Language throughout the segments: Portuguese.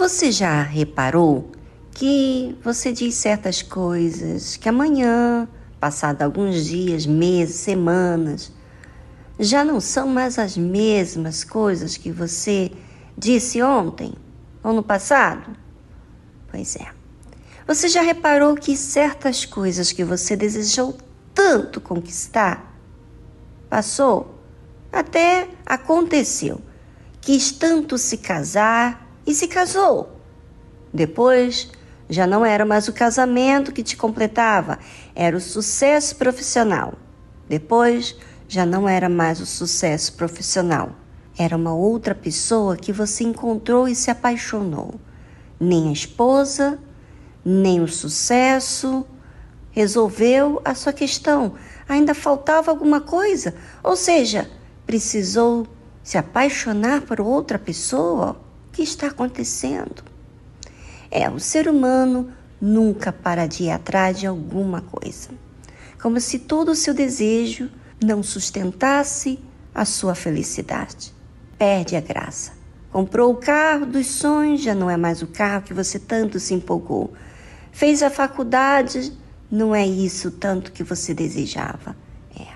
Você já reparou que você diz certas coisas que amanhã, passado alguns dias, meses, semanas, já não são mais as mesmas coisas que você disse ontem ou no passado? Pois é. Você já reparou que certas coisas que você desejou tanto conquistar passou, até aconteceu, quis tanto se casar e se casou. Depois já não era mais o casamento que te completava, era o sucesso profissional. Depois já não era mais o sucesso profissional. Era uma outra pessoa que você encontrou e se apaixonou. Nem a esposa, nem o sucesso resolveu a sua questão. Ainda faltava alguma coisa, ou seja, precisou se apaixonar por outra pessoa. Que está acontecendo? É, o ser humano nunca para de ir atrás de alguma coisa, como se todo o seu desejo não sustentasse a sua felicidade. Perde a graça. Comprou o carro dos sonhos, já não é mais o carro que você tanto se empolgou. Fez a faculdade, não é isso tanto que você desejava. É.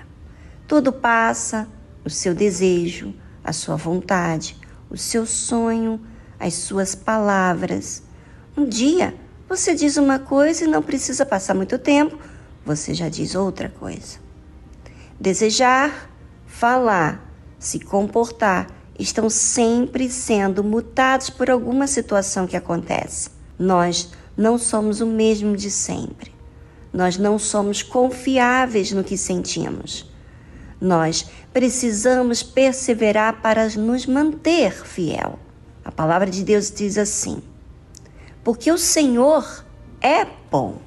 Tudo passa, o seu desejo, a sua vontade, o seu sonho, as suas palavras. Um dia você diz uma coisa e não precisa passar muito tempo, você já diz outra coisa. Desejar, falar, se comportar estão sempre sendo mutados por alguma situação que acontece. Nós não somos o mesmo de sempre. Nós não somos confiáveis no que sentimos. Nós precisamos perseverar para nos manter fiel. A palavra de Deus diz assim: Porque o Senhor é bom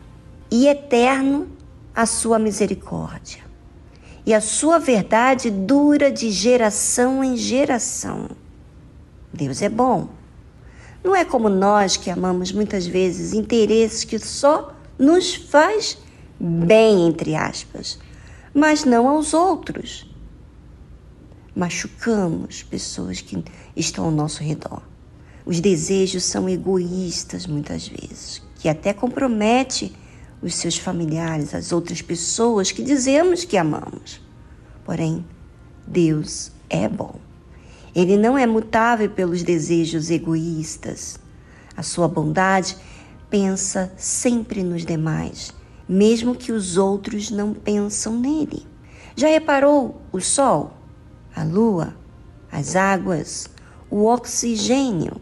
e eterno a sua misericórdia e a sua verdade dura de geração em geração. Deus é bom. Não é como nós que amamos muitas vezes interesses que só nos faz bem, entre aspas, mas não aos outros. Machucamos pessoas que estão ao nosso redor. Os desejos são egoístas muitas vezes, que até compromete os seus familiares, as outras pessoas que dizemos que amamos. Porém, Deus é bom. Ele não é mutável pelos desejos egoístas. A sua bondade pensa sempre nos demais, mesmo que os outros não pensam nele. Já reparou o sol, a lua, as águas, o oxigênio?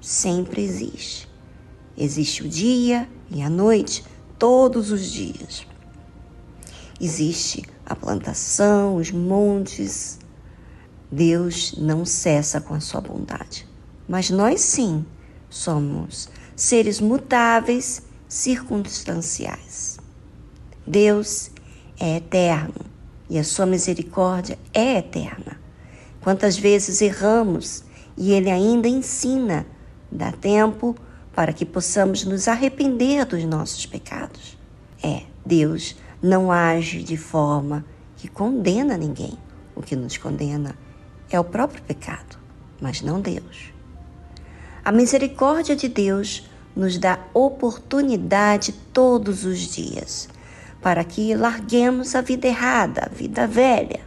Sempre existe. Existe o dia e a noite, todos os dias. Existe a plantação, os montes. Deus não cessa com a sua bondade. Mas nós sim somos seres mutáveis, circunstanciais. Deus é eterno e a sua misericórdia é eterna. Quantas vezes erramos e Ele ainda ensina, dá tempo para que possamos nos arrepender dos nossos pecados. É, Deus não age de forma que condena ninguém. O que nos condena é o próprio pecado, mas não Deus. A misericórdia de Deus nos dá oportunidade todos os dias para que larguemos a vida errada, a vida velha.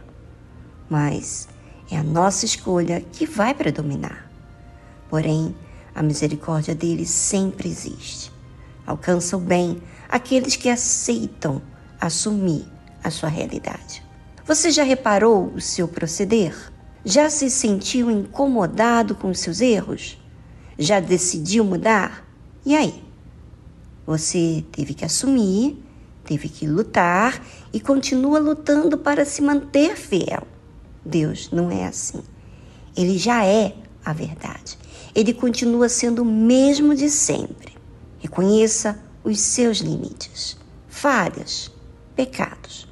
Mas é a nossa escolha que vai predominar. Porém, a misericórdia dele sempre existe. Alcança o bem aqueles que aceitam assumir a sua realidade. Você já reparou o seu proceder? Já se sentiu incomodado com os seus erros? Já decidiu mudar? E aí? Você teve que assumir, teve que lutar e continua lutando para se manter fiel. Deus não é assim. Ele já é a verdade ele continua sendo o mesmo de sempre. Reconheça os seus limites, falhas, pecados.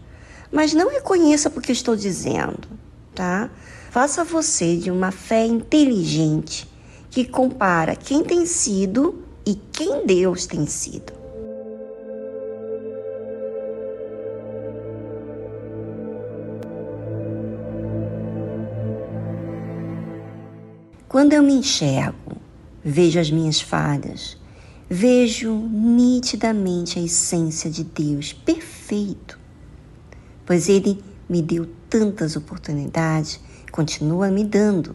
Mas não reconheça porque estou dizendo, tá? Faça você de uma fé inteligente que compara quem tem sido e quem Deus tem sido. Quando eu me enxergo vejo as minhas falhas, vejo nitidamente a essência de Deus perfeito, pois Ele me deu tantas oportunidades, continua me dando,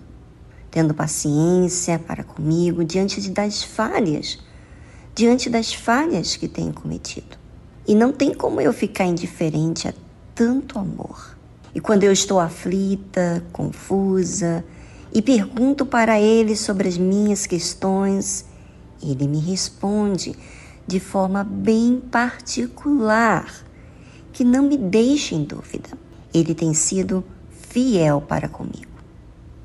tendo paciência para comigo diante das falhas, diante das falhas que tenho cometido. E não tem como eu ficar indiferente a tanto amor. E quando eu estou aflita, confusa, e pergunto para ele sobre as minhas questões, ele me responde de forma bem particular, que não me deixa em dúvida. Ele tem sido fiel para comigo.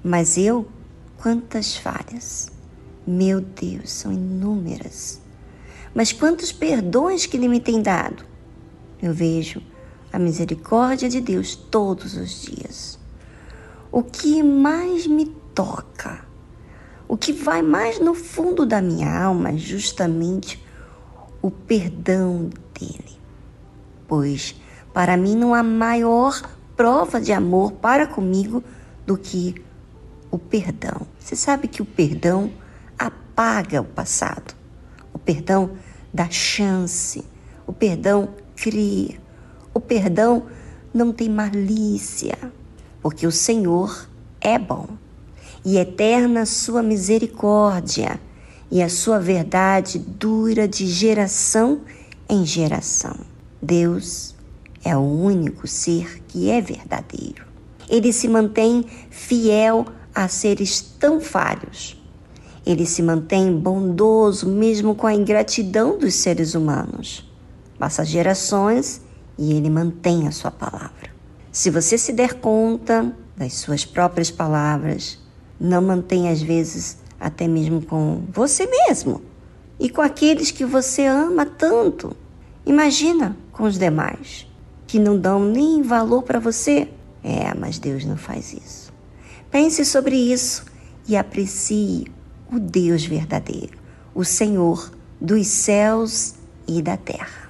Mas eu, quantas falhas! Meu Deus, são inúmeras. Mas quantos perdões que ele me tem dado! Eu vejo a misericórdia de Deus todos os dias. O que mais me toca, o que vai mais no fundo da minha alma, é justamente o perdão dele. Pois para mim não há maior prova de amor para comigo do que o perdão. Você sabe que o perdão apaga o passado. O perdão dá chance. O perdão cria. O perdão não tem malícia, porque o Senhor é bom e eterna sua misericórdia, e a sua verdade dura de geração em geração. Deus é o único ser que é verdadeiro. Ele se mantém fiel a seres tão falhos. Ele se mantém bondoso mesmo com a ingratidão dos seres humanos. Passa gerações e ele mantém a sua palavra. Se você se der conta das suas próprias palavras, não mantém às vezes até mesmo com você mesmo e com aqueles que você ama tanto. Imagina com os demais que não dão nem valor para você. É, mas Deus não faz isso. Pense sobre isso e aprecie o Deus verdadeiro, o Senhor dos céus e da terra.